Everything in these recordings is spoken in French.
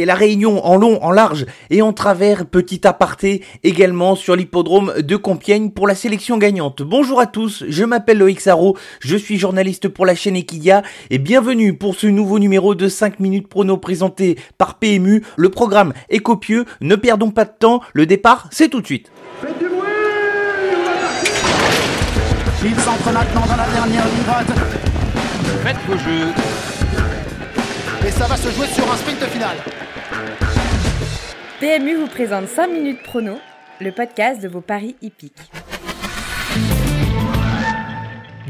et la Réunion en long, en large et en travers, petit aparté également sur l'hippodrome de Compiègne pour la sélection gagnante. Bonjour à tous, je m'appelle Loïc Sarro, je suis journaliste pour la chaîne Equidia et bienvenue pour ce nouveau numéro de 5 minutes prono présenté par PMU. Le programme est copieux, ne perdons pas de temps, le départ c'est tout de suite. Faites du bruit Il s'entre maintenant dans la dernière ligne droite. Faites vos jeux. Et ça va se jouer sur un sprint final. PMU vous présente 5 minutes prono, le podcast de vos paris hippiques.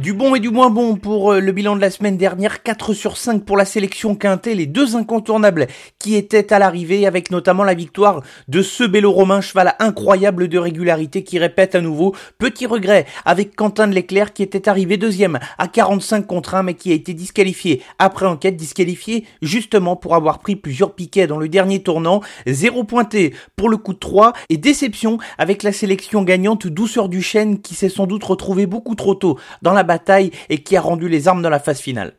Du bon et du moins bon pour euh, le bilan de la semaine dernière, 4 sur 5 pour la sélection quintée, les deux incontournables qui étaient à l'arrivée avec notamment la victoire de ce bélo romain cheval incroyable de régularité qui répète à nouveau. Petit regret avec Quentin de Leclerc qui était arrivé deuxième à 45 contre 1 mais qui a été disqualifié après enquête, disqualifié justement pour avoir pris plusieurs piquets dans le dernier tournant. Zéro pointé pour le coup de 3 et déception avec la sélection gagnante Douceur du Chêne qui s'est sans doute retrouvé beaucoup trop tôt dans la et qui a rendu les armes dans la phase finale.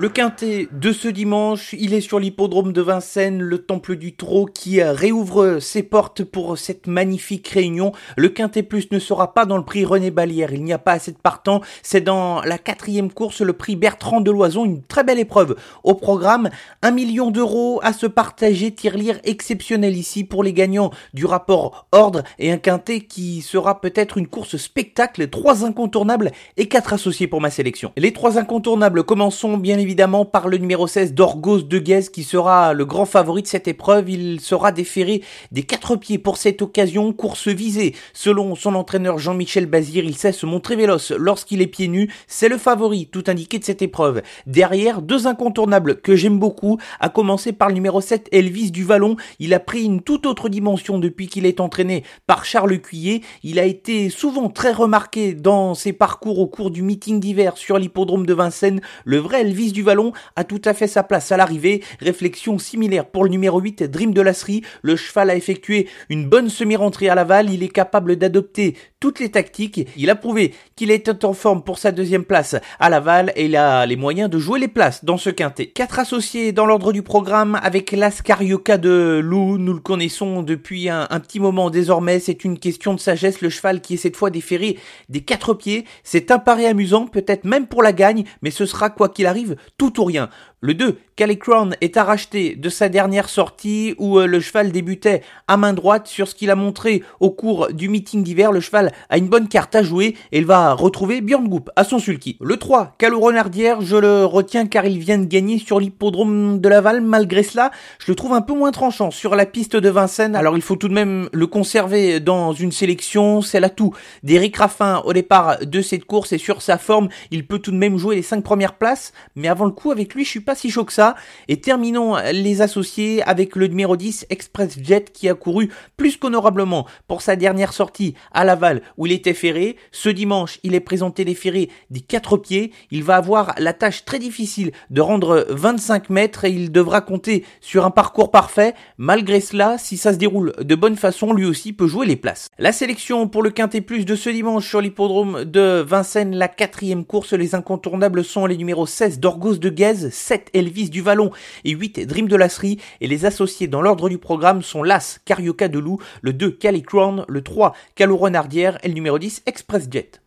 Le quintet de ce dimanche, il est sur l'hippodrome de Vincennes, le temple du trot qui réouvre ses portes pour cette magnifique réunion. Le quintet plus ne sera pas dans le prix René Balière, il n'y a pas assez de partants. C'est dans la quatrième course, le prix Bertrand de Loison, une très belle épreuve. Au programme, un million d'euros à se partager, tirelire exceptionnel ici pour les gagnants du rapport ordre et un quintet qui sera peut-être une course spectacle, trois incontournables et quatre associés pour ma sélection. Les trois incontournables commençons bien évidemment évidemment par le numéro 16 d'Orgos de Guez qui sera le grand favori de cette épreuve. Il sera déféré des quatre pieds pour cette occasion. Course visée. Selon son entraîneur Jean-Michel Bazir, il sait se montrer véloce lorsqu'il est pieds nus. C'est le favori tout indiqué de cette épreuve. Derrière, deux incontournables que j'aime beaucoup, à commencer par le numéro 7 Elvis du Vallon. Il a pris une toute autre dimension depuis qu'il est entraîné par Charles Cuillet. Il a été souvent très remarqué dans ses parcours au cours du meeting d'hiver sur l'hippodrome de Vincennes. Le vrai Elvis du du Vallon a tout à fait sa place à l'arrivée. Réflexion similaire pour le numéro 8, Dream de Lasserie. Le cheval a effectué une bonne semi-rentrée à Laval. Il est capable d'adopter toutes les tactiques. Il a prouvé qu'il était en forme pour sa deuxième place à Laval et il a les moyens de jouer les places dans ce quintet. Quatre associés dans l'ordre du programme avec l'Ascarioca de Lou. Nous le connaissons depuis un, un petit moment désormais. C'est une question de sagesse. Le cheval qui est cette fois déféré des quatre pieds. C'est un pari amusant, peut-être même pour la gagne, mais ce sera quoi qu'il arrive tout ou rien. Le 2, Crown est à de sa dernière sortie où euh, le cheval débutait à main droite sur ce qu'il a montré au cours du meeting d'hiver. Le cheval a une bonne carte à jouer et il va retrouver Björn Goop à son sulky. Le 3, Renardière, je le retiens car il vient de gagner sur l'hippodrome de Laval. Malgré cela, je le trouve un peu moins tranchant sur la piste de Vincennes. Alors il faut tout de même le conserver dans une sélection. C'est l'atout d'Eric Raffin au départ de cette course et sur sa forme, il peut tout de même jouer les 5 premières places. Mais avant le coup, avec lui, je suis pas si chaud que ça. Et terminons les associés avec le numéro 10 Express Jet qui a couru plus qu'honorablement pour sa dernière sortie à Laval où il était ferré. Ce dimanche, il est présenté les ferrés des quatre pieds. Il va avoir la tâche très difficile de rendre 25 mètres et il devra compter sur un parcours parfait. Malgré cela, si ça se déroule de bonne façon, lui aussi peut jouer les places. La sélection pour le Quintet Plus de ce dimanche sur l'hippodrome de Vincennes, la quatrième course, les incontournables sont les numéros 16 d'Orgos de Guez, 7 Elvis du Vallon et 8 Dream de Lasserie. Et les associés dans l'ordre du programme sont l'As Carioca de Loup, le 2 Cali Crown, le 3 Calo Renardière et le numéro 10 Express Jet.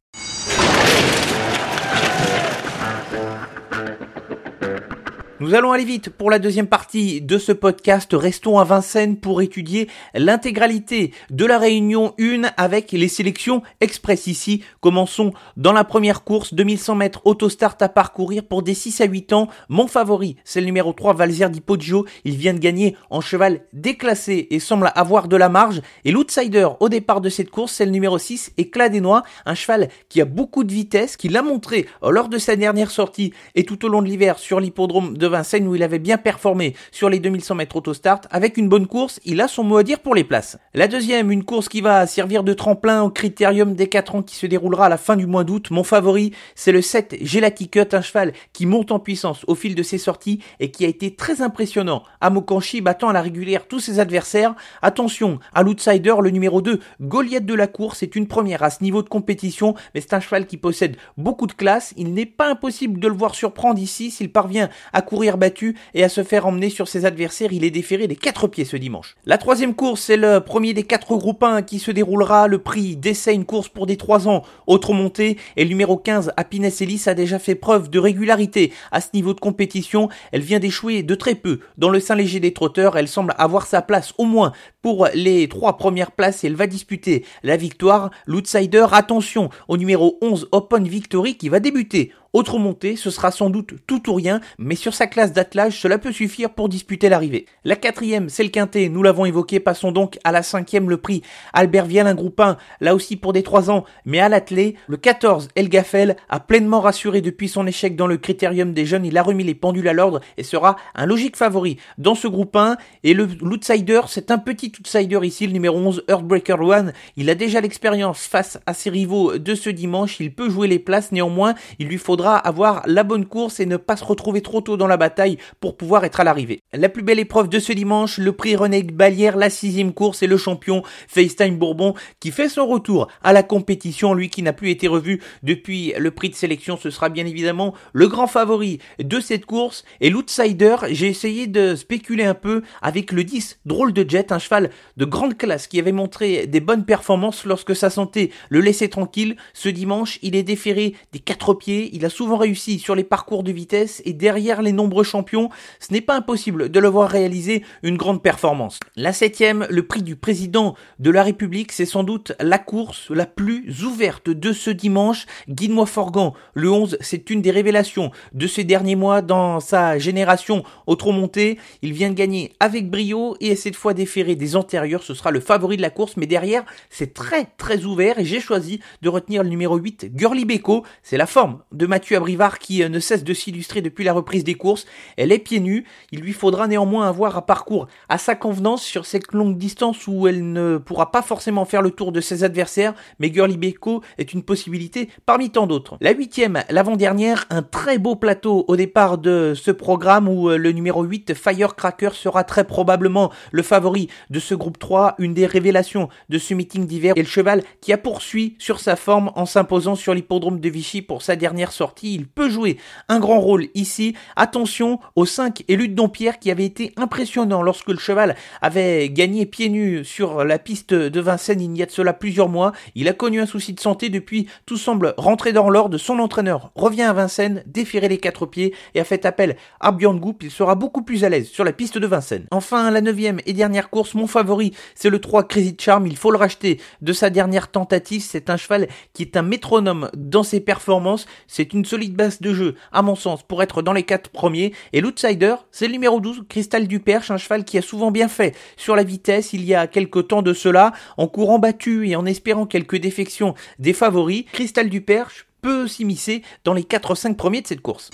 Nous allons aller vite pour la deuxième partie de ce podcast. Restons à Vincennes pour étudier l'intégralité de la réunion 1 avec les sélections express ici. Commençons dans la première course, 2100 mètres autostart à parcourir pour des 6 à 8 ans. Mon favori, c'est le numéro 3 Valzer Di Poggio. Il vient de gagner en cheval déclassé et semble avoir de la marge. Et l'outsider au départ de cette course, c'est le numéro 6 Éclat des Noix, un cheval qui a beaucoup de vitesse, qui l'a montré lors de sa dernière sortie et tout au long de l'hiver sur l'hippodrome de Vincennes où il avait bien performé sur les 2100 mètres autostart. Avec une bonne course, il a son mot à dire pour les places. La deuxième, une course qui va servir de tremplin au critérium des 4 ans qui se déroulera à la fin du mois d'août. Mon favori, c'est le 7 Gelaticut, un cheval qui monte en puissance au fil de ses sorties et qui a été très impressionnant à Mokanchi, battant à la régulière tous ses adversaires. Attention à l'outsider, le numéro 2, Goliath de la course, c'est une première à ce niveau de compétition, mais c'est un cheval qui possède beaucoup de classe. Il n'est pas impossible de le voir surprendre ici s'il parvient à courir battu et à se faire emmener sur ses adversaires. Il est déféré des quatre pieds ce dimanche. La troisième course, c'est le premier des quatre groupes 1 qui se déroulera. Le prix d'essai, une course pour des 3 ans. Autre montée. Et numéro 15, Happiness Ellis, a déjà fait preuve de régularité à ce niveau de compétition. Elle vient d'échouer de très peu. Dans le sein léger des trotteurs, elle semble avoir sa place au moins pour les trois premières places et elle va disputer la victoire. L'outsider, attention au numéro 11 Open Victory qui va débuter autre montée, ce sera sans doute tout ou rien, mais sur sa classe d'attelage, cela peut suffire pour disputer l'arrivée. La quatrième, c'est le quintet, nous l'avons évoqué, passons donc à la cinquième, le prix Albert Vial, un groupe 1, là aussi pour des 3 ans, mais à l'attelé, le 14, Elgafel, a pleinement rassuré depuis son échec dans le critérium des jeunes, il a remis les pendules à l'ordre et sera un logique favori dans ce groupe 1, et le l'outsider, c'est un petit outsider ici, le numéro 11, Earthbreaker One, il a déjà l'expérience face à ses rivaux de ce dimanche, il peut jouer les places, néanmoins, il lui faudra avoir la bonne course et ne pas se retrouver trop tôt dans la bataille pour pouvoir être à l'arrivée. La plus belle épreuve de ce dimanche, le prix René Balière, la sixième course et le champion FaceTime Bourbon qui fait son retour à la compétition, lui qui n'a plus été revu depuis le prix de sélection, ce sera bien évidemment le grand favori de cette course et l'outsider, j'ai essayé de spéculer un peu avec le 10 drôle de jet, un cheval de grande classe qui avait montré des bonnes performances lorsque sa santé le laissait tranquille. Ce dimanche, il est déféré des quatre pieds, il a souvent réussi sur les parcours de vitesse et derrière les nombreux champions, ce n'est pas impossible de le voir réaliser une grande performance. La septième, le prix du président de la République, c'est sans doute la course la plus ouverte de ce dimanche. Guide-moi Forgan, le 11, c'est une des révélations de ces derniers mois dans sa génération au trop monté. Il vient de gagner avec brio et cette fois déféré des antérieurs, ce sera le favori de la course, mais derrière, c'est très très ouvert et j'ai choisi de retenir le numéro 8, Girly Beko. C'est la forme de Mathieu Abrivard qui euh, ne cesse de s'illustrer depuis la reprise des courses. Elle est pieds nus. Il lui faudra néanmoins avoir un parcours à sa convenance sur cette longue distance où elle ne pourra pas forcément faire le tour de ses adversaires, mais Girly Beko est une possibilité parmi tant d'autres. La huitième, l'avant-dernière, un très beau plateau au départ de ce programme où euh, le numéro 8, Firecracker, sera très probablement le favori de ce groupe 3, une des révélations de ce meeting d'hiver et le cheval qui a poursuivi sur sa forme en s'imposant sur l'hippodrome de Vichy pour sa dernière sortie il peut jouer un grand rôle ici. Attention aux 5 élus de Dompierre qui avaient été impressionnants lorsque le cheval avait gagné pieds nus sur la piste de Vincennes il y a de cela plusieurs mois. Il a connu un souci de santé depuis, tout semble rentrer dans l'ordre. Son entraîneur revient à Vincennes, déféré les quatre pieds et a fait appel à Björn Goop. Il sera beaucoup plus à l'aise sur la piste de Vincennes. Enfin, la neuvième et dernière course, mon favori, c'est le 3 Crazy Charm. Il faut le racheter de sa dernière tentative. C'est un cheval qui est un métronome dans ses performances. C'est une solide base de jeu, à mon sens, pour être dans les quatre premiers. Et l'outsider, c'est le numéro 12, Cristal du Perche, un cheval qui a souvent bien fait sur la vitesse il y a quelques temps de cela, en courant battu et en espérant quelques défections des favoris. Cristal du Perche peut s'immiscer dans les 4-5 premiers de cette course.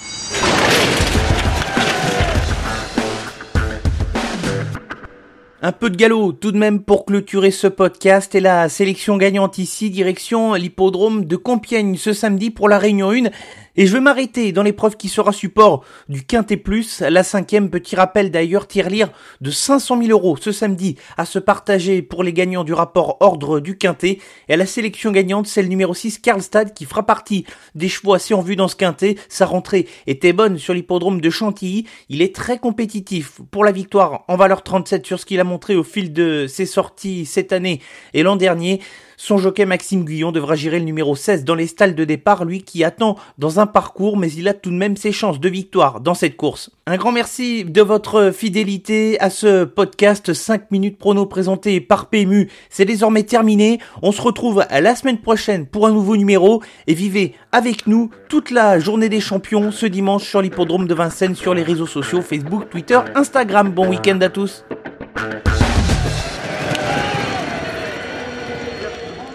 Un peu de galop tout de même pour clôturer ce podcast et la sélection gagnante ici, direction l'hippodrome de Compiègne ce samedi pour la Réunion 1. Et je vais m'arrêter dans l'épreuve qui sera support du Quintet Plus, la cinquième, petit rappel d'ailleurs, tirelire de 500 000 euros ce samedi à se partager pour les gagnants du rapport ordre du Quintet. Et à la sélection gagnante, c'est le numéro 6, Karlstad, qui fera partie des chevaux assez en vue dans ce Quintet. Sa rentrée était bonne sur l'hippodrome de Chantilly. Il est très compétitif pour la victoire en valeur 37 sur ce qu'il a montré au fil de ses sorties cette année et l'an dernier. Son jockey Maxime Guyon devra gérer le numéro 16 dans les stalles de départ, lui qui attend dans un parcours, mais il a tout de même ses chances de victoire dans cette course. Un grand merci de votre fidélité à ce podcast 5 minutes prono présenté par PMU. C'est désormais terminé. On se retrouve la semaine prochaine pour un nouveau numéro et vivez avec nous toute la journée des champions ce dimanche sur l'hippodrome de Vincennes sur les réseaux sociaux Facebook, Twitter, Instagram. Bon week-end à tous.